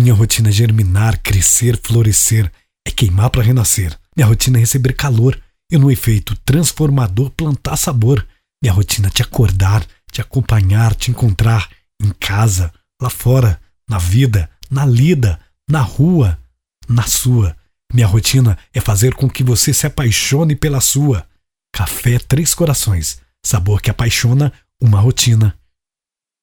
Minha rotina é germinar, crescer, florescer, é queimar para renascer. Minha rotina é receber calor e no efeito transformador plantar sabor. Minha rotina é te acordar, te acompanhar, te encontrar em casa, lá fora, na vida, na lida, na rua, na sua. Minha rotina é fazer com que você se apaixone pela sua. Café Três Corações, sabor que apaixona, uma rotina